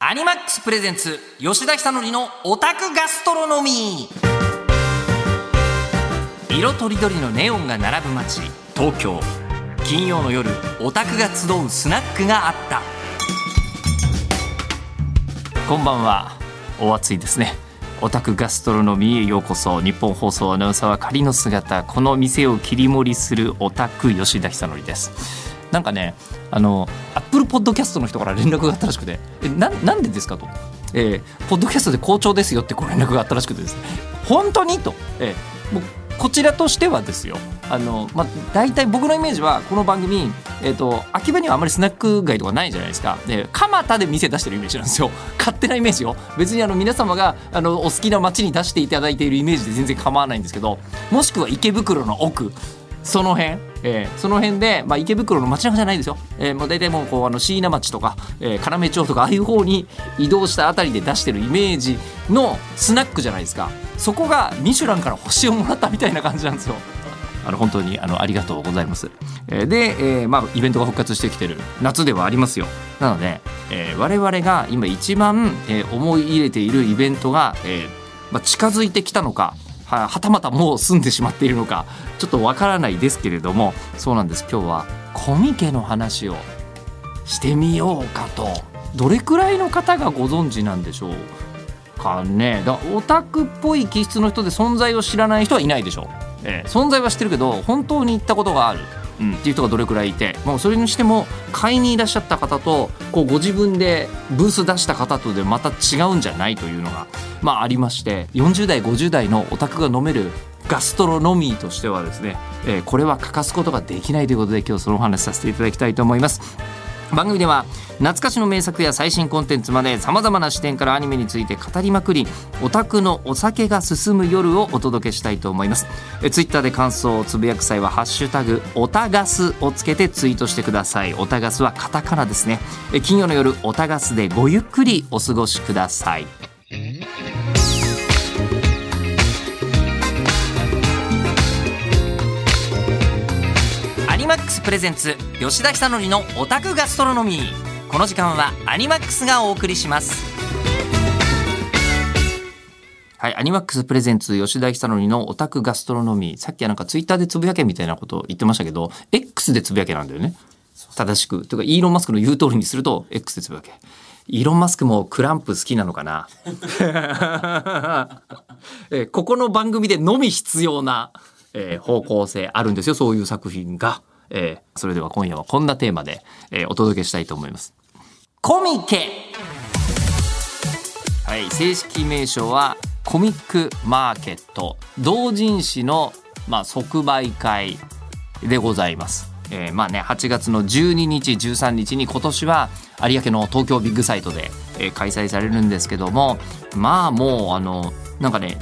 アニマックスプレゼンツ吉田久典のオタクガストロノミ。ー色とりどりのネオンが並ぶ街東京。金曜の夜オタクが集うスナックがあった。こんばんは。お暑いですね。オタクガストロノミーへようこそ。日本放送アナウンサーは仮の姿この店を切り盛りするオタク吉田久典です。なんかねあのアップルポッドキャストの人から連絡があったらしくて「えななんでですか?」と、えー「ポッドキャストで好調ですよ」ってご連絡があったらしくてですね「本当に?」と、えー、もうこちらとしてはですよ。あの、まあ、大体僕のイメージはこの番組、えーと、秋葉にはあまりスナック街とかないじゃないですか。で蒲田で店出してるイメージなんですよ。勝手なイメージよ。別にあの皆様があのお好きな街に出していただいているイメージで全然構わないんですけどもしくは池袋の奥。その辺、えー、その辺で、まあ、池袋の街中じゃないですよ、えー、もう大体もうこうあの椎名町とか、えー、要町とかああいう方に移動したあたりで出してるイメージのスナックじゃないですかそこがミシュランから星をもらったみたいな感じなんですよ。あの本当にあのありがとうございます。えー、で、えー、まあイベントが復活してきてる夏ではありますよ。なので、えー、我々が今一番、えー、思い入れているイベントが、えーまあ、近づいてきたのかははたまたもう住んでしまっているのかちょっとわからないですけれどもそうなんです。今日はコミケの話をしてみようかと。どれくらいの方がご存知なんでしょうかね。だかオタクっぽい気質の人で存在を知らない人はいないでしょう、えー、存在は知ってるけど本当に行ったことがある、っていう人がどれくらいいてもうそれにしても買いにいらっしゃった方とこうご自分でブース出した方とでまた違うんじゃないというのが、まあ、ありまして40代50代のお宅が飲めるガストロノミーとしてはですね、えー、これは欠かすことができないということで今日そのお話させていただきたいと思います。番組では懐かしの名作や最新コンテンツまでさまざまな視点からアニメについて語りまくりオタクのお酒が進む夜をお届けしたいと思います。えツイッターで感想をつぶやく際は「ハッシュタグオタガス」をつけてツイートしてください。オタガスはカタカナですね。え金曜の夜オタガスでごゆっくりお過ごしください。マックスプレゼンツ吉田久典のオタクガストロノミー。この時間はアニマックスがお送りします。はい、アニマックスプレゼンツ吉田久典のオタクガストロノミー。さっきはなんかツイッターでつぶやけみたいなこと言ってましたけど X でつぶやけなんだよね。正しく。というかイーロン・マスクの言う通りにすると X でつぶやけ。イーロン・マスクもクランプ好きなのかな？えここの番組でのみ必要な、えー、方向性あるんですよそういう作品が。えー、それでは今夜はこんなテーマで、えー、お届けしたいと思います。コミケはい、正式名称はコミックマーケット同人誌の、まあ、即売会でございます。えー、まあね8月の12日13日に今年は有明の東京ビッグサイトで、えー、開催されるんですけどもまあもうあのなんかね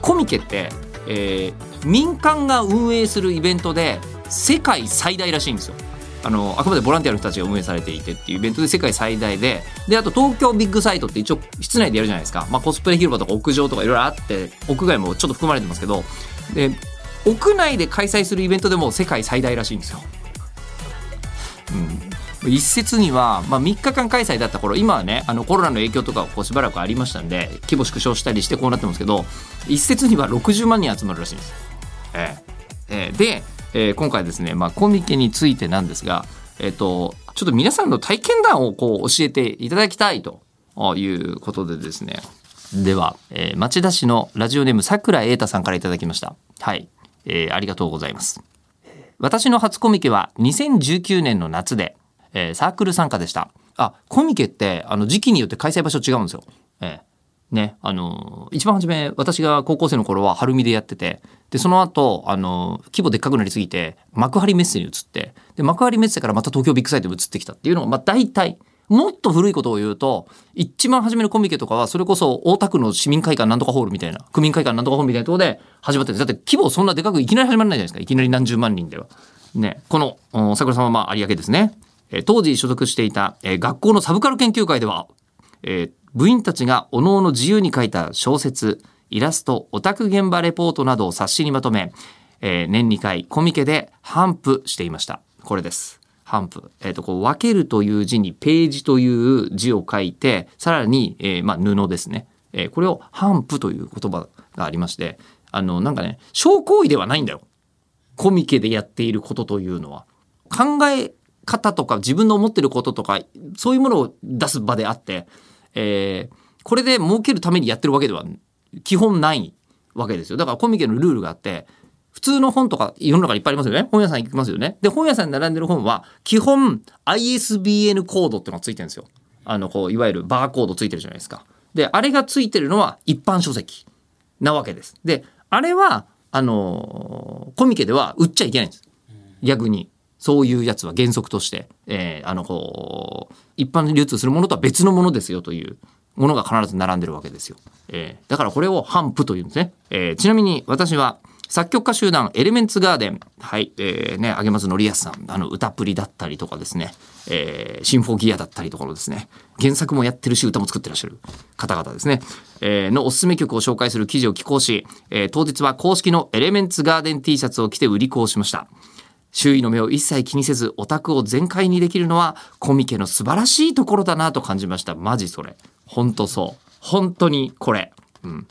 コミケって、えー、民間が運営するイベントで世界最大らしいんですよ。あのあくまでボランティアの人たちが運営されていてっていうイベントで世界最大でであと東京ビッグサイトって一応室内でやるじゃないですか、まあ、コスプレ広場とか屋上とかいろいろあって屋外もちょっと含まれてますけどで屋内で開催するイベントでも世界最大らしいんですよ。うん、一説には、まあ、3日間開催だった頃今はねあのコロナの影響とかこうしばらくありましたんで規模縮小したりしてこうなってますけど一説には60万人集まるらしいんですよ。えええ、でえー、今回ですね、まあ、コミケについてなんですが、えっ、ー、と、ちょっと皆さんの体験談をこう教えていただきたいということでですね。では、えー、町田市のラジオネーム桜栄太さんからいただきました。はい、えー。ありがとうございます。私の初コミケは2019年の夏で、えー、サークル参加でした。あ、コミケってあの時期によって開催場所違うんですよ。えーね、あの、一番初め、私が高校生の頃は晴海でやってて、で、その後、あの、規模でっかくなりすぎて、幕張メッセに移って、で、幕張メッセからまた東京ビッグサイトに移ってきたっていうのが、まあ大体、もっと古いことを言うと、一番初めのコミケとかは、それこそ大田区の市民会館なんとかホールみたいな、区民会館なんとかホールみたいなところで始まってるだって規模そんなでかくいきなり始まらないじゃないですか。いきなり何十万人では。ね、この、桜さんはま有明ですね。え当時所属していた、え学校のサブカル研究会では、えー、部員たちが各々自由に書いた小説、イラスト、オタク現場レポートなどを冊子にまとめ、えー、年2回コミケで頒布していました。これです。反布。えっ、と、こう、分けるという字にページという字を書いて、さらに、えーまあ、布ですね。えーこれを反布という言葉がありまして、あの、なんかね、小行為ではないんだよ。コミケでやっていることというのは。考え方とか自分の思ってることとか、そういうものを出す場であって、えーこれで儲けるためにやってるわけでは基本ないわけですよ。だからコミケのルールがあって、普通の本とか世の中にいっぱいありますよね。本屋さん行きますよね。で、本屋さんに並んでる本は、基本 ISBN コードってのがついてるんですよ。あの、こう、いわゆるバーコードついてるじゃないですか。で、あれがついてるのは一般書籍なわけです。で、あれは、あのーコミケでは売っちゃいけないんです。逆に。そういうやつは原則として、えーあの、こう、一般流通するものとは別のものですよというものが必ず並んでるわけですよ。えーだからこれを反布というんですね。えーちなみに私は、作曲家集団エレメンツガーデン、はい、えーね、上松則康さん、あの、歌プリだったりとかですね、えーシンフォギアだったりとかのですね、原作もやってるし、歌も作ってらっしゃる方々ですね、えーのおすすめ曲を紹介する記事を寄稿し、えー当日は公式のエレメンツガーデン T シャツを着て売り子をしました。周囲の目を一切気にせずオタクを全開にできるのはコミケの素晴らしいところだなと感じました。マジそれ。本当そう。本当にこれ。うん。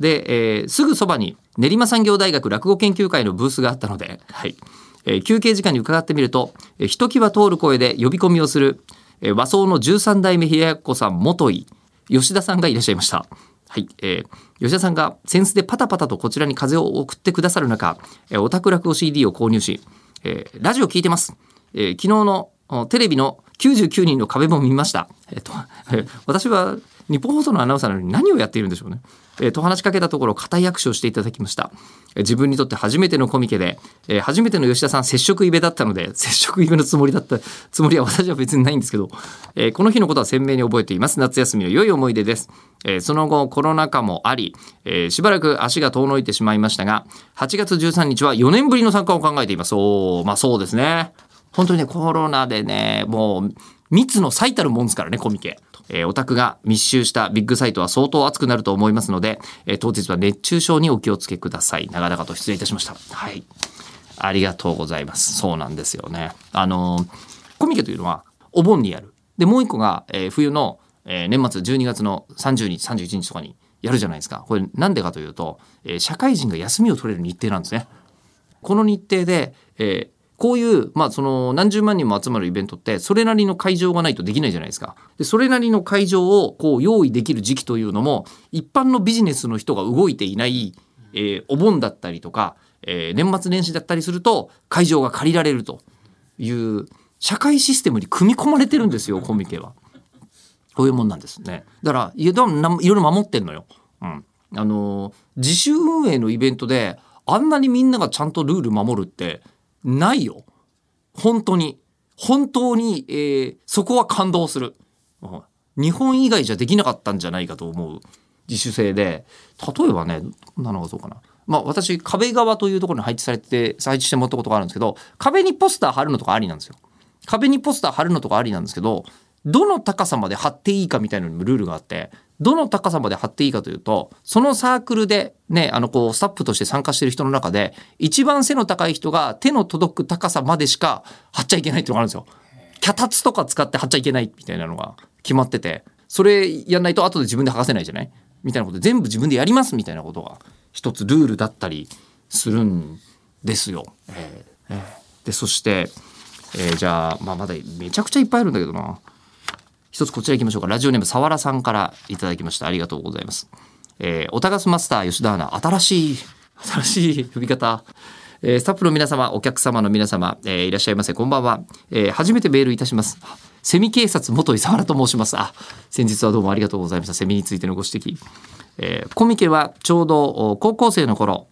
で、えーすぐそばに練馬産業大学落語研究会のブースがあったので、はい。えー休憩時間に伺ってみると、えーひときわ通る声で呼び込みをする、えー和装の13代目平やっこさん元井、吉田さんがいらっしゃいました。はい、えー吉田さんがセンスでパタパタとこちらに風を送ってくださる中、えーオタク落語 CD を購入し、えーラジオ聞いてます。えー昨日のおテレビの99人の壁も見ました。えっ、と、えー私は日本放送のアナウンサーなのに何をやっているんでしょうね。えーと話しかけたところ、固い握手をしていただきました。えー自分にとって初めてのコミケで、えー初めての吉田さん接触イベだったので、接触イベのつもりだった、つもりは 私は別にないんですけど、えーこの日のことは鮮明に覚えています。夏休みの良い思い出です。えその後、コロナ禍もあり、えしばらく足が遠のいてしまいましたが、8月13日は4年ぶりの参加を考えています。おーまあそうですね。本当にね、コロナでね、もう、密の最たるもんですからね、コミケ。えーオタクが密集したビッグサイトは相当熱くなると思いますので、えー当日は熱中症にお気をつけください。長々と失礼いたしました。はい。ありがとうございます。そうなんですよね。あのーコミケというのは、お盆にやる。で、もう一個が、えー冬の、えー年末12月の30日、31日とかにやるじゃないですか。これなんでかというと、えー社会人が休みを取れる日程なんですね。この日程で、えーこういう、まあ、その何十万人も集まるイベントって、それなりの会場がないとできないじゃないですか。で、それなりの会場をこう用意できる時期というのも、一般のビジネスの人が動いていない、えーお盆だったりとか、えー年末年始だったりすると、会場が借りられるという、社会システムに組み込まれてるんですよ、コミケは。こういうもんなんですね。だから、いや、だからないろいろ守ってんのよ。うん。あの自主運営のイベントで、あんなにみんながちゃんとルール守るって、ないよ。本当に。本当に、えーそこは感動する。日本以外じゃできなかったんじゃないかと思う自主性で、例えばね、どんなのがそうかな。まあ私、壁側というところに配置されて、配置してもらったことがあるんですけど、壁にポスター貼るのとかありなんですよ。壁にポスター貼るのとかありなんですけど、どの高さまで貼っていいかみたいなのにもルールがあって、どの高さまで貼っていいかというと、そのサークルでね、あのこう、スタッフとして参加している人の中で、一番背の高い人が手の届く高さまでしか貼っちゃいけないっていうのがあるんですよ。脚立とか使って貼っちゃいけないみたいなのが決まってて、それやんないと後で自分で剥がせないじゃない？みたいなことで全部自分でやりますみたいなことが一つルールだったりするんですよ。えーえーで、そして、えーじゃあ、まあ、まだめちゃくちゃいっぱいあるんだけどな。一つこちら行きましょうか。ラジオネームさわらさんからいただきました。ありがとうございます。えー、オタガスマスター吉田アナ、新しい、新しい呼び方。えースタッフの皆様、お客様の皆様、えーいらっしゃいませ。こんばんは。えー初めてメールいたします。セミ警察元伊沢と申します。あ、先日はどうもありがとうございました。セミについてのご指摘。えーコミケはちょうど高校生の頃、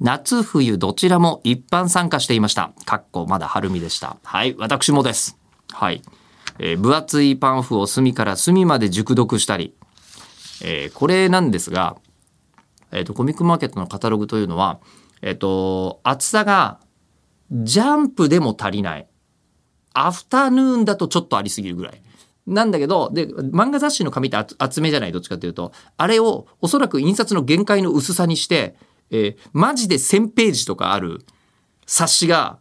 夏冬どちらも一般参加していました。かっこまだ春見でした。はい、私もです。はい。えー分厚いパンフを隅から隅まで熟読したり、えーこれなんですが、えっ、と、コミックマーケットのカタログというのは、えっ、と、厚さがジャンプでも足りない。アフタヌーンだとちょっとありすぎるぐらい。なんだけど、で、漫画雑誌の紙って厚厚めじゃないどっちかというと、あれをおそらく印刷の限界の薄さにして、えーマジで1000ページとかある冊子が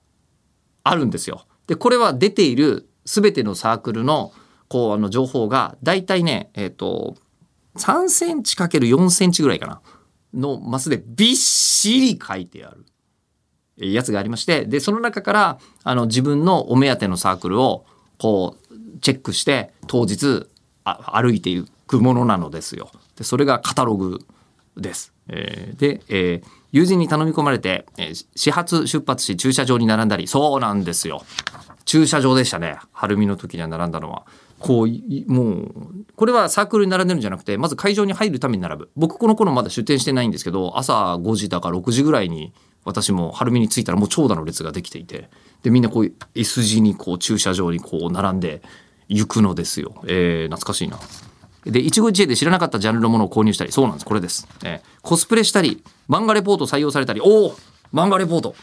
あるんですよ。でこれは出ている全てのサークルのこうあの情報が大体ねえっ、と3センチ ×4 センチぐらいかなのマスでびっしり書いてあるやつがありましてでその中からあの自分のお目当てのサークルをこうチェックして当日あ歩いていくものなのですよ。でそれがカタログです。えーで、えー友人に頼み込まれて、えー始発出発し駐車場に並んだりそうなんですよ。駐車場でしたね。晴海の時には並んだのは。こうもうこれはサークルに並んでるんじゃなくてまず会場に入るために並ぶ。僕この頃まだ出店してないんですけど朝5時だか6時ぐらいに私も晴海に着いたらもう長蛇の列ができていて。でみんなこう S 字にこう駐車場にこう並んで行くのですよ、えー懐かしいな。で一期一会で知らなかったジャンルのものを購入したりそうなんです。これです、えーコスプレしたり漫画レポート採用されたり。おお漫画レポート。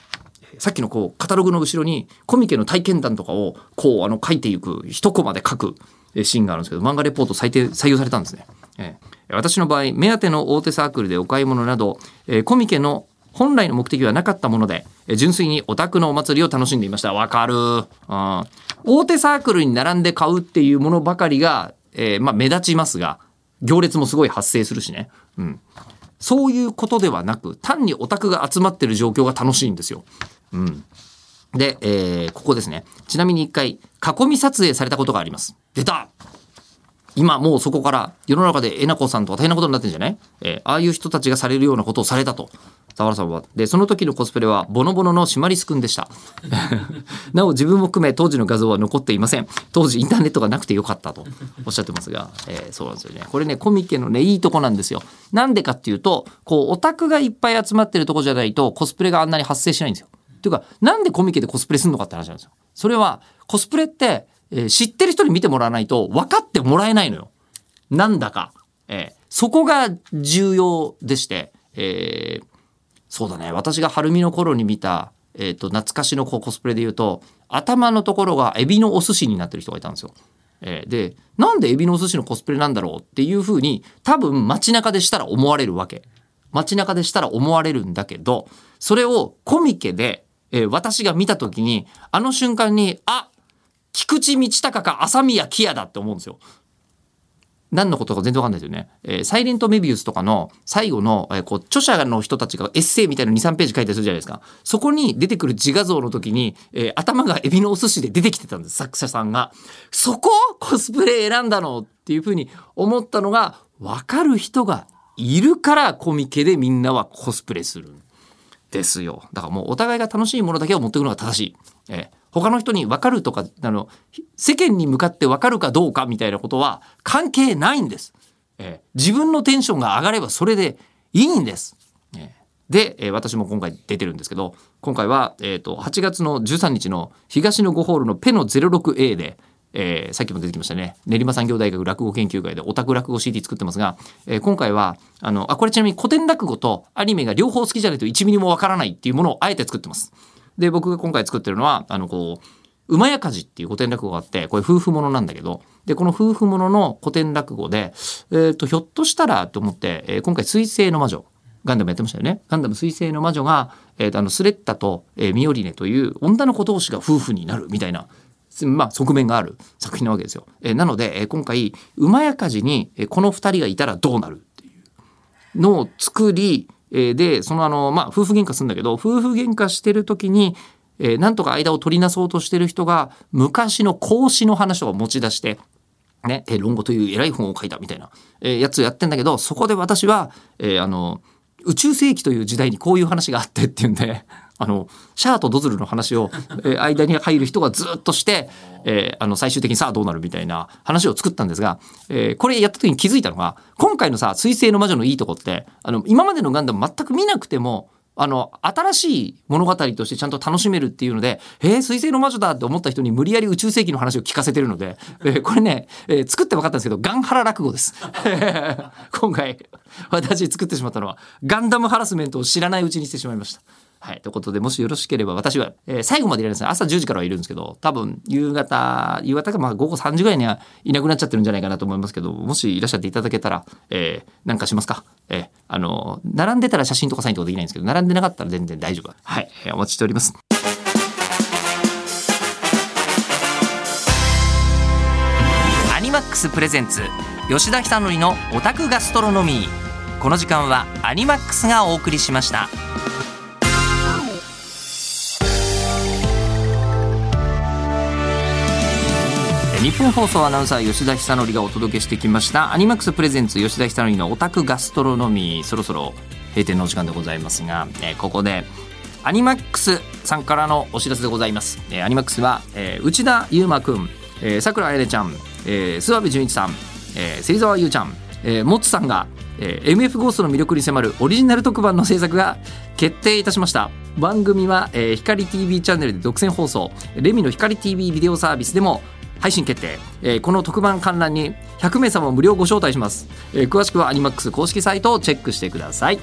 さっきのこうカタログの後ろにコミケの体験談とかをこうあの書いていく一コマで書くシーンがあるんですけど漫画レポート採定採用されたんですね、えー私の場合目当ての大手サークルでお買い物など、えーコミケの本来の目的はなかったもので、えー純粋にオタクのお祭りを楽しんでいました。わかる。うん大手サークルに並んで買うっていうものばかりが、えーまあ目立ちますが、行列もすごい発生するしね。うん。そういうことではなく、単にオタクが集まってる状況が楽しいんですよ。うん。で、えーここですね。ちなみに一回、囲み撮影されたことがあります。出た今もうそこから世の中でえなこさんとは大変なことになってんじゃない、えーああいう人たちがされるようなことをされたと。田原さんは。で、その時のコスプレはボノボノのシマリスくんでした。なお自分も含め当時の画像は残っていません。当時インターネットがなくてよかったとおっしゃってますが、えーそうなんですよね。これね、コミケのね、いいとこなんですよ。なんでかっていうと、こう、オタクがいっぱい集まってるとこじゃないとコスプレがあんなに発生しないんですよ。っていうか、なんでコミケでコスプレするのかって話なんですよ。それは、コスプレって、えー知ってる人に見てもらわないと分かってもらえないのよ。なんだか。えーそこが重要でして、えーそうだね。私が晴海の頃に見た、えっ、と、懐かしのコスプレで言うと、頭のところがエビのお寿司になってる人がいたんですよ。えーで、なんでエビのお寿司のコスプレなんだろうっていうふうに、多分街中でしたら思われるわけ。街中でしたら思われるんだけど、それをコミケで、えー私が見た時に、あの瞬間に、あ菊池道隆か朝宮木屋だって思うんですよ。何のことか全然わかんないですよね。えーサイレントメビウスとかの最後の、えーこう、著者の人たちがエッセイみたいな2、3ページ書いたりするじゃないですか。そこに出てくる自画像の時に、えー頭がエビのお寿司で出てきてたんです、作者さんが。そこをコスプレ選んだのっていうふうに思ったのが、わかる人がいるからコミケでみんなはコスプレする。ですよ。だからもうお互いが楽しいものだけを持っていくのが正しい。えー他の人に分かるとか、あの、世間に向かって分かるかどうかみたいなことは関係ないんです。えー自分のテンションが上がればそれでいいんです。えーで、えー私も今回出てるんですけど、今回は、えっ、と、8月の13日の東の5ホールのペの 06A で、えーさっきも出てきましたね練馬産業大学落語研究会でオタク落語 CD 作ってますが、えー今回はあのあこれちなみに古典落語とアニメが両方好きじゃないと1ミリもわからないっていうものをあえて作ってます。で僕が今回作ってるのはあのこう馬やかじっていう古典落語があってこれ夫婦ものなんだけどでこの夫婦ものの古典落語で、えー、とひょっとしたらと思って、えー今回「水星の魔女」ガンダムやってましたよね。ガンダム水星の魔女が、えーとあのスレッタと、えーミオリネという女の子同士が夫婦になるみたいなまあ、側面がある作品なわけですよ。えーなので、えー今回馬やかじに、えーこの2人がいたらどうなるっていうのを作り、えーでそのあの、まあ、夫婦喧嘩するんだけど夫婦喧嘩してる時に、えーなんとか間を取りなそうとしてる人が昔の孔子の話を持ち出して。ね、えー論語という偉い本を書いたみたいな、えーやつをやってんだけどそこで私は、えーあの宇宙世紀という時代にこういう話があってっていうんであのシャアとドズルの話を、え間に入る人がずっとして、えあの最終的にさあどうなるみたいな話を作ったんですが、えこれやった時に気づいたのが今回のさ「水星の魔女」のいいとこってあの今までのガンダム全く見なくてもあの新しい物語としてちゃんと楽しめるっていうので「えー、水星の魔女だ!」って思った人に無理やり宇宙世紀の話を聞かせてるので、えーこれね、えー作って分かったんですけどガンハラ落語です 今回私作ってしまったのはガンダムハラスメントを知らないうちにしてしまいました。はい。ということで、もしよろしければ、私は、えー、最後までいられないです朝10時からはいるんですけど、多分、夕方、夕方か、まあ、午後3時ぐらいにはいなくなっちゃってるんじゃないかなと思いますけど、もしいらっしゃっていただけたら、えー、なんかしますか？えー、あの、並んでたら写真とかサインとかできないんですけど、並んでなかったら全然大丈夫。はい。えー、お待ちしております。アニマックス presents、吉田尚記のオタクガストロノミー。この時間はアニマックスがお送りしました。ニッポン放送アナウンサー吉田尚記がお届けしてきました。アニマックス presents 吉田尚記のオタクガストロノミー。そろそろ閉店のお時間でございますが、えー、ここでアニマックスさんからのお知らせでございます、えー、アニマックスは、えー、内田雄馬くん、えー、桜彩音ちゃん、えー、諏訪部純一さん、えー、芹沢優ちゃん、えー、もつさんが、えー、MF ゴーストの魅力に迫るオリジナル特番の制作が決定いたしました。番組は、えー、光 TV チャンネルで独占放送。レミの光 TV ビデオサービスでも配信決定、えー、この特番観覧に100名様無料ご招待します、えー、詳しくはアニマックス公式サイトをチェックしてください。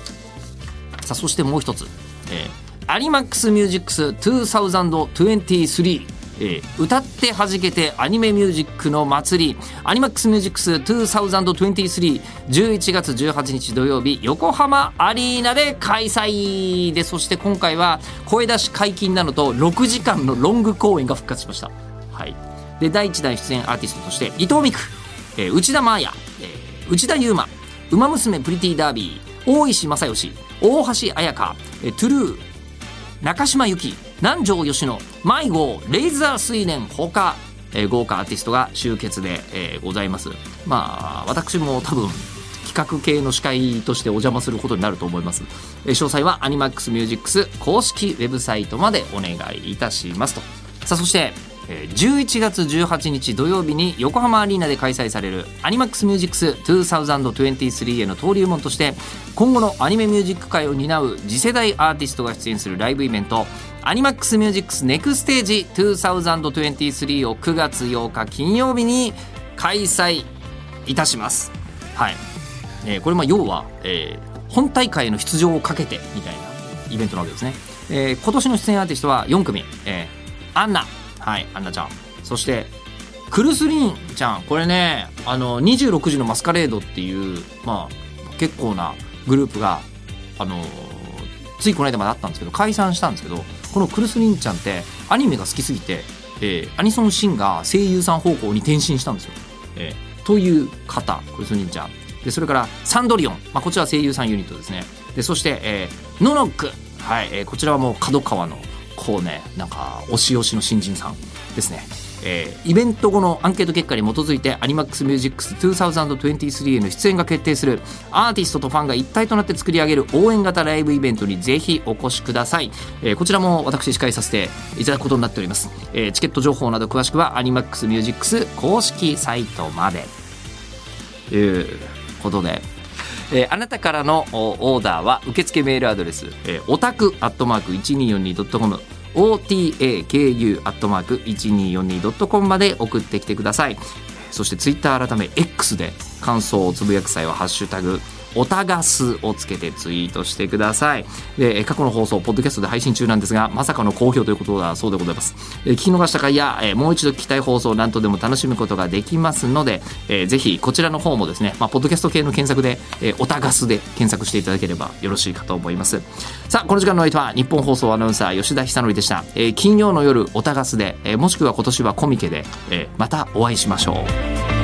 さあそしてもう一つ、えー、アニマックスミュージックス2023えー、歌って弾けてアニメミュージックの祭り。アニマックスミュージックス202311月18日土曜日横浜アリーナで開催でそして今回は声出し解禁なのと6時間のロング公演が復活しました。はい。で第1弾出演アーティストとして伊藤美久、えー、内田真彩、えー、内田悠馬「ウマ娘プリティダービー」大石正義大橋彩香、えー、トゥルー中島由紀南條吉野迷子レイザー水年ほか、えー、豪華アーティストが集結で、えー、ございます。まあ私も多分企画系の司会としてお邪魔することになると思います、え、詳細はアニマックスミュージックス公式ウェブサイトまでお願いいたしますと。さあそして11月18日土曜日に横浜アリーナで開催されるアニマックスミュージックス2023への登竜門として今後のアニメミュージック界を担う次世代アーティストが出演するライブイベントアニマックスミュージックスネクステージ2023を9月8日金曜日に開催いたします。はい、えー、これまあ要は、えー、本大会の出場をかけてみたいなイベントなわけですね、えー、今年の出演アーティストは4組、えー、アンナ。はいアンナちゃん。そしてクルスリンちゃん。これねあの26時のマスカレードっていうまあ結構なグループがあのついこの間まであったんですけど解散したんですけどこのクルスリンちゃんってアニメが好きすぎて、えー、アニソンシンガー声優さん方向に転身したんですよ。えー、という方クルスリンちゃん。でそれからサンドリオン、まあ、こちらは声優さんユニットですね。でそして、えー、ノノック、はいえー、こちらはもう角川の構ねなんか推し推しの新人さんですね。えー、イベント後のアンケート結果に基づいてアニマックスミュージックス2023への出演が決定するアーティストとファンが一体となって作り上げる応援型ライブイベントにぜひお越しください、えー、こちらも私司会させていただくことになっております、えー、チケット情報など詳しくはアニマックスミュージックス公式サイトまで。ということで。えー、あなたからのオーダーは受付メールアドレス、えー、オタクアットマーク 1242.com otaku.1242.com まで送ってきてください。そしてツイッター改め X で感想をつぶやく際は「ハッシュタグおたがすをつけてツイートしてください。で、過去の放送、ポッドキャストで配信中なんですが、まさかの好評ということだそうでございます。え聞き逃した回や、えもう一度聞きたい放送、なんとでも楽しむことができますので、えー、ぜひこちらの方もですね、まあ、ポッドキャスト系の検索で、え、おたがすで検索していただければよろしいかと思います。さあ、この時間の相手は日本放送アナウンサー吉田久典でした。えー、金曜の夜、おたがすで、えー、もしくは今年はコミケで、えー、またお会いしましょう。